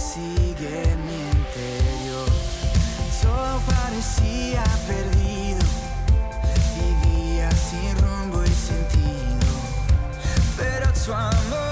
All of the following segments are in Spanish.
Persigue mi interior? Todo parecía perdido, vivía sin rumbo y sentido, pero tu amor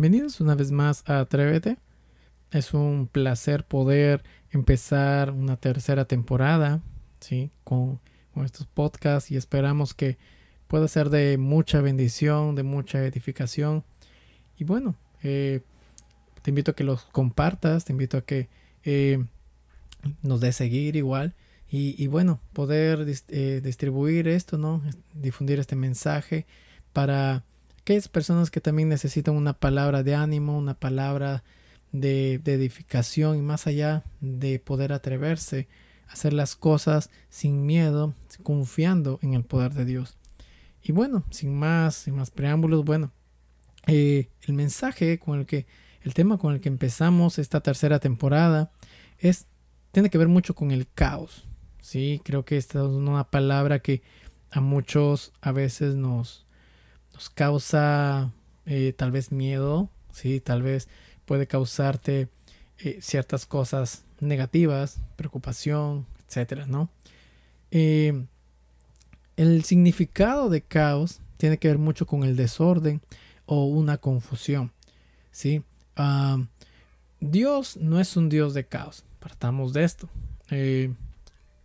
Bienvenidos una vez más a Atrévete. Es un placer poder empezar una tercera temporada, ¿sí? Con, estos podcasts y esperamos que pueda ser de mucha bendición, de mucha edificación. Y bueno, eh, te invito a que los compartas, te invito a que eh, nos des seguir igual. Y, bueno, poder eh, distribuir esto, ¿no? Difundir este mensaje para aquellas personas que también necesitan una palabra de ánimo, una palabra de, edificación y más allá de poder atreverse a hacer las cosas sin miedo, confiando en el poder de Dios. Y bueno, sin más, sin más preámbulos, bueno, eh, el mensaje con el que, el tema con el que empezamos esta tercera temporada es tiene que ver mucho con el caos. Sí, creo que esta es una palabra que a muchos a veces nos, nos causa eh, tal vez miedo, sí, tal vez puede causarte eh, ciertas cosas negativas, preocupación, etcétera, ¿no? Eh, el significado de caos tiene que ver mucho con el desorden o una confusión, ¿sí? Ah, Dios no es un Dios de caos, partamos de esto.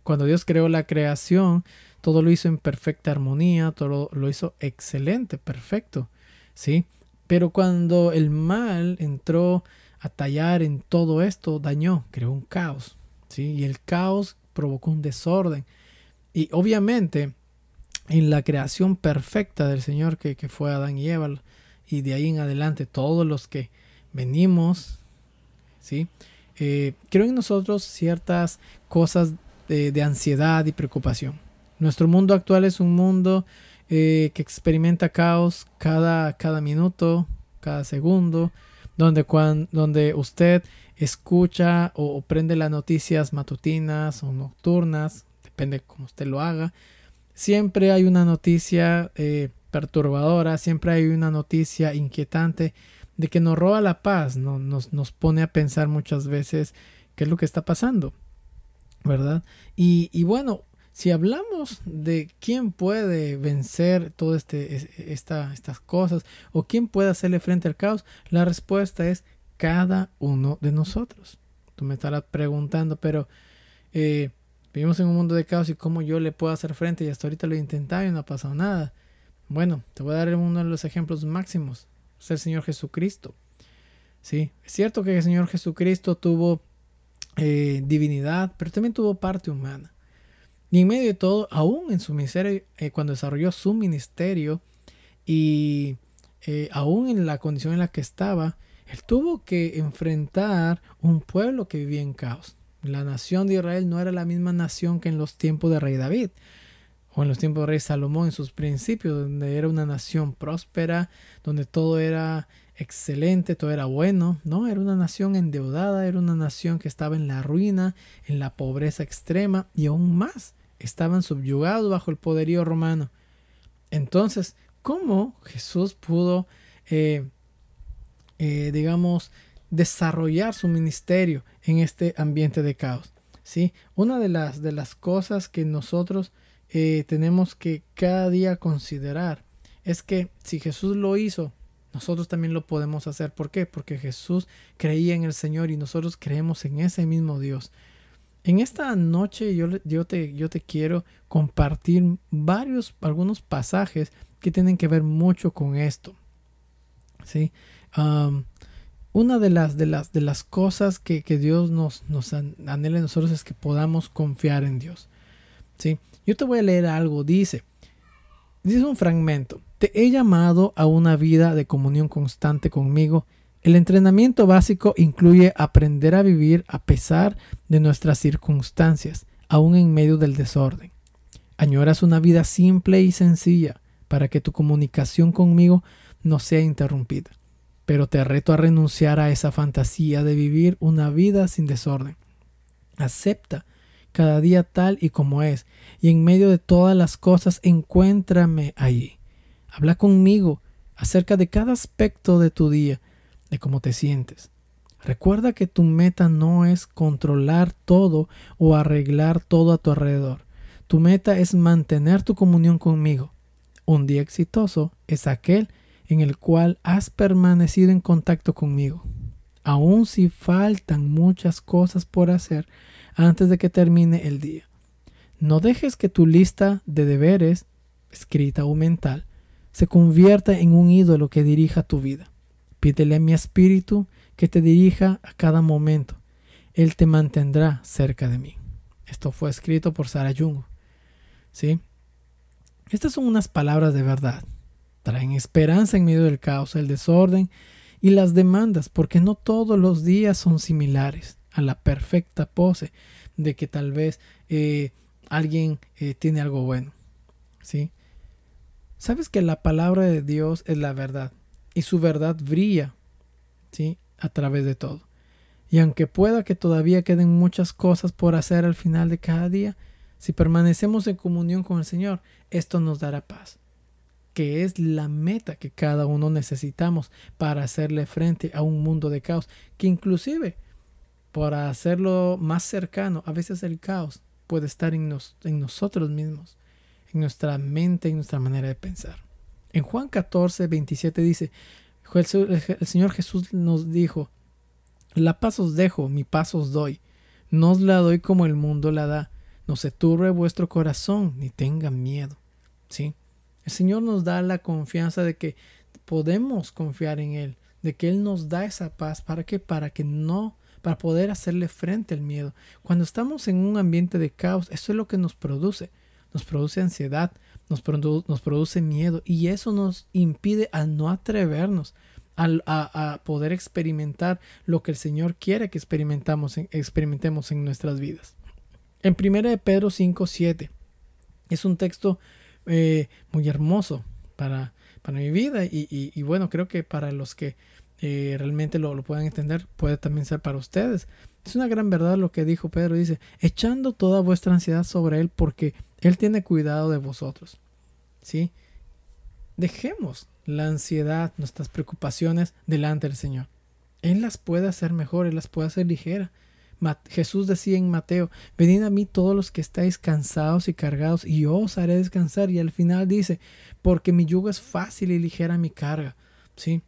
Cuando Dios creó la creación, todo lo hizo en perfecta armonía, todo lo hizo excelente, perfecto, ¿sí? Pero cuando el mal entró a tallar en todo esto, dañó, creó un caos, ¿sí? Y el caos provocó un desorden. Y obviamente, en la creación perfecta del Señor que, fue Adán y Eva, y de ahí en adelante todos los que venimos, ¿sí? Eh, creo en nosotros ciertas cosas de ansiedad y preocupación. Nuestro mundo actual es un mundo eh, que experimenta caos cada, cada minuto, cada segundo, donde, cuan- donde usted escucha o, o prende las noticias matutinas o nocturnas, depende cómo usted lo haga, siempre hay una noticia eh, perturbadora, siempre hay una noticia inquietante de que nos roba la paz, ¿no? nos, nos pone a pensar muchas veces qué es lo que está pasando, ¿verdad? Y, y bueno, si hablamos de quién puede vencer todas este, es- esta, estas cosas o quién puede hacerle frente al caos, la respuesta es cada uno de nosotros. Tú me estarás preguntando, pero eh, vivimos en un mundo de caos y cómo yo le puedo hacer frente y hasta ahorita lo he intentado y no ha pasado nada. Bueno, te voy a dar uno de los ejemplos máximos, es el Señor Jesucristo. Sí, es cierto que el Señor Jesucristo tuvo eh, divinidad, pero también tuvo parte humana. Y en medio de todo, aún en su miseria, eh, cuando desarrolló su ministerio y eh, aún en la condición en la que estaba, él tuvo que enfrentar un pueblo que vivía en caos. La nación de Israel no era la misma nación que en los tiempos de rey David o en los tiempos de rey Salomón en sus principios, donde era una nación próspera, donde todo era excelente, todo era bueno. No, era una nación endeudada, era una nación que estaba en la ruina, en la pobreza extrema y aún más, estaban subyugados bajo el poderío romano. Entonces, ¿cómo Jesús pudo, eh, eh, digamos, desarrollar su ministerio en este ambiente de caos? ¿Sí? Una de las, de las cosas que nosotros eh, tenemos que cada día considerar es que si Jesús lo hizo, nosotros también lo podemos hacer. ¿Por qué? Porque Jesús creía en el Señor y nosotros creemos en ese mismo Dios. En esta noche yo, yo, te, yo te quiero compartir varios, algunos pasajes que tienen que ver mucho con esto. ¿Sí? Una de las, de las, de las cosas que, que Dios nos, nos an- anhela en nosotros es que podamos confiar en Dios. ¿Sí? Yo te voy a leer algo. Dice, dice un fragmento. Te he llamado a una vida de comunión constante conmigo. El entrenamiento básico incluye aprender a vivir a pesar de nuestras circunstancias, aún en medio del desorden. Añoras una vida simple y sencilla para que tu comunicación conmigo no sea interrumpida. Pero te reto a renunciar a esa fantasía de vivir una vida sin desorden. Acepta cada día tal y como es, y en medio de todas las cosas encuéntrame allí. Habla conmigo acerca de cada aspecto de tu día, de cómo te sientes. Recuerda que tu meta no es controlar todo o arreglar todo a tu alrededor. Tu meta es mantener tu comunión conmigo. Un día exitoso es aquel en el cual has permanecido en contacto conmigo. Aun si faltan muchas cosas por hacer antes de que termine el día. No dejes que tu lista de deberes, escrita o mental, se convierta en un ídolo que dirija tu vida. Pídele a mi espíritu que te dirija a cada momento. Él te mantendrá cerca de mí. Esto fue escrito por Sarah Jung. ¿Sí? Estas son unas palabras de verdad. Traen esperanza en medio del caos, el desorden y las demandas, porque no todos los días son similares a la perfecta pose de que tal vez eh, alguien eh, tiene algo bueno. ¿Sí? Sabes que la palabra de Dios es la verdad y su verdad brilla, ¿sí? A través de todo. Y aunque pueda que todavía queden muchas cosas por hacer al final de cada día, si permanecemos en comunión con el Señor, esto nos dará paz, que es la meta que cada uno necesitamos para hacerle frente a un mundo de caos, que inclusive para hacerlo más cercano, a veces el caos puede estar en, en nosotros mismos, en nuestra mente, en nuestra manera de pensar. En Juan 14, 27 dice, el Señor Jesús nos dijo, la paz os dejo, mi paz os doy. No os la doy como el mundo la da. No se turbe vuestro corazón, ni tenga miedo. ¿Sí? El Señor nos da la confianza de que podemos confiar en Él, de que Él nos da esa paz. ¿Para qué? Para que no, para poder hacerle frente al miedo. Cuando estamos en un ambiente de caos, eso es lo que nos produce. Nos produce ansiedad, nos, produ- nos produce miedo y eso nos impide a no atrevernos a, poder experimentar lo que el Señor quiere que experimentamos en- experimentemos en nuestras vidas. En 1 de Pedro 5, 7 es un texto eh, muy hermoso para, para mi vida y bueno, creo que para los que eh, realmente lo, lo puedan entender puede también ser para ustedes. Es una gran verdad lo que dijo Pedro, dice, echando toda vuestra ansiedad sobre Él porque Él tiene cuidado de vosotros. ¿Sí? Dejemos la ansiedad, nuestras preocupaciones delante del Señor. Él las puede hacer mejor, Él las puede hacer ligera. Jesús decía en Mateo, venid a mí todos los que estáis cansados y cargados, y yo os haré descansar. Y al final dice, porque mi yugo es fácil y ligera mi carga. ¿Sí?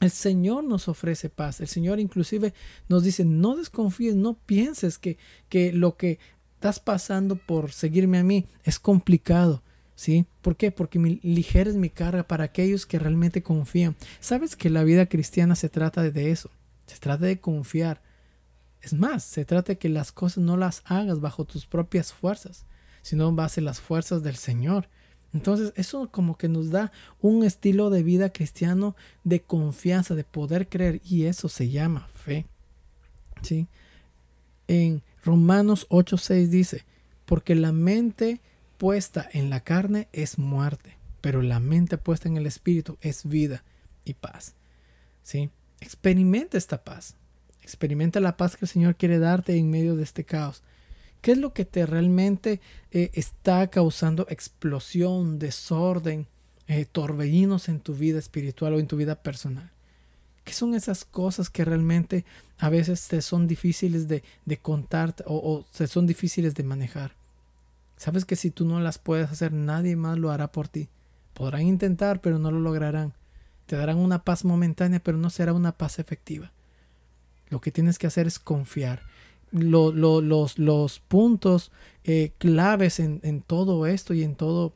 El Señor nos ofrece paz. El Señor inclusive nos dice, no desconfíes, no pienses que, que lo que estás pasando por seguirme a mí es complicado. ¿Sí? ¿Por qué? Porque mi, ligera es mi carga para aquellos que realmente confían. ¿Sabes que la vida cristiana se trata de eso? Se trata de confiar. Es más, se trata de que las cosas no las hagas bajo tus propias fuerzas, sino base las fuerzas del Señor. Entonces, eso como que nos da un estilo de vida cristiano de confianza, de poder creer, y eso se llama fe. ¿Sí? En Romanos 8:6 dice, porque la mente puesta en la carne es muerte, pero la mente puesta en el espíritu es vida y paz. ¿Sí? Experimenta esta paz. Experimenta la paz que el Señor quiere darte en medio de este caos. ¿Qué es lo que te realmente eh, está causando explosión, desorden, eh, torbellinos en tu vida espiritual o en tu vida personal? ¿Qué son esas cosas que realmente a veces te son difíciles de, contar o, o te son difíciles de manejar? Sabes que si tú no las puedes hacer, nadie más lo hará por ti. Podrán intentar, pero no lo lograrán. Te darán una paz momentánea, pero no será una paz efectiva. Lo que tienes que hacer es confiar. Lo- lo- los, los puntos eh, claves en, en todo esto y en todo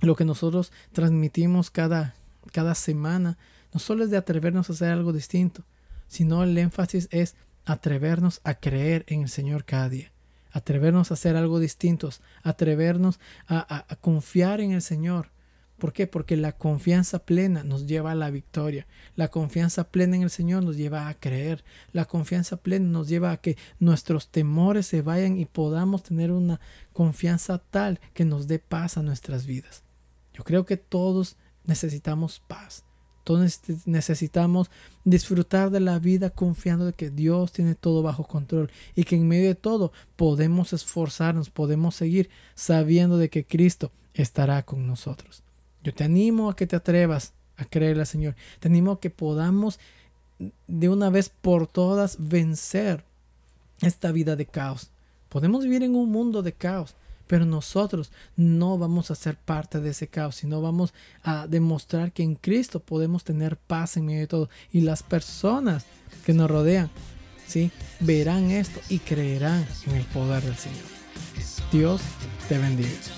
lo que nosotros transmitimos cada, cada semana, no solo es de atrevernos a hacer algo distinto, sino el énfasis es atrevernos a creer en el Señor cada día, atrevernos a hacer algo distintos, atrevernos a, a- a confiar en el Señor. ¿Por qué? Porque la confianza plena nos lleva a la victoria. La confianza plena en el Señor nos lleva a creer. La confianza plena nos lleva a que nuestros temores se vayan y podamos tener una confianza tal que nos dé paz a nuestras vidas. Yo creo que todos necesitamos paz. Todos necesi- necesitamos disfrutar de la vida confiando de que Dios tiene todo bajo control y que en medio de todo podemos esforzarnos, podemos seguir sabiendo de que Cristo estará con nosotros. Yo te animo a que te atrevas a creerle al Señor. Te animo a que podamos de una vez por todas vencer esta vida de caos. Podemos vivir en un mundo de caos, pero nosotros no vamos a ser parte de ese caos, sino vamos a demostrar que en Cristo podemos tener paz en medio de todo. Y las personas que nos rodean, ¿sí? Verán esto y creerán en el poder del Señor. Dios te bendiga.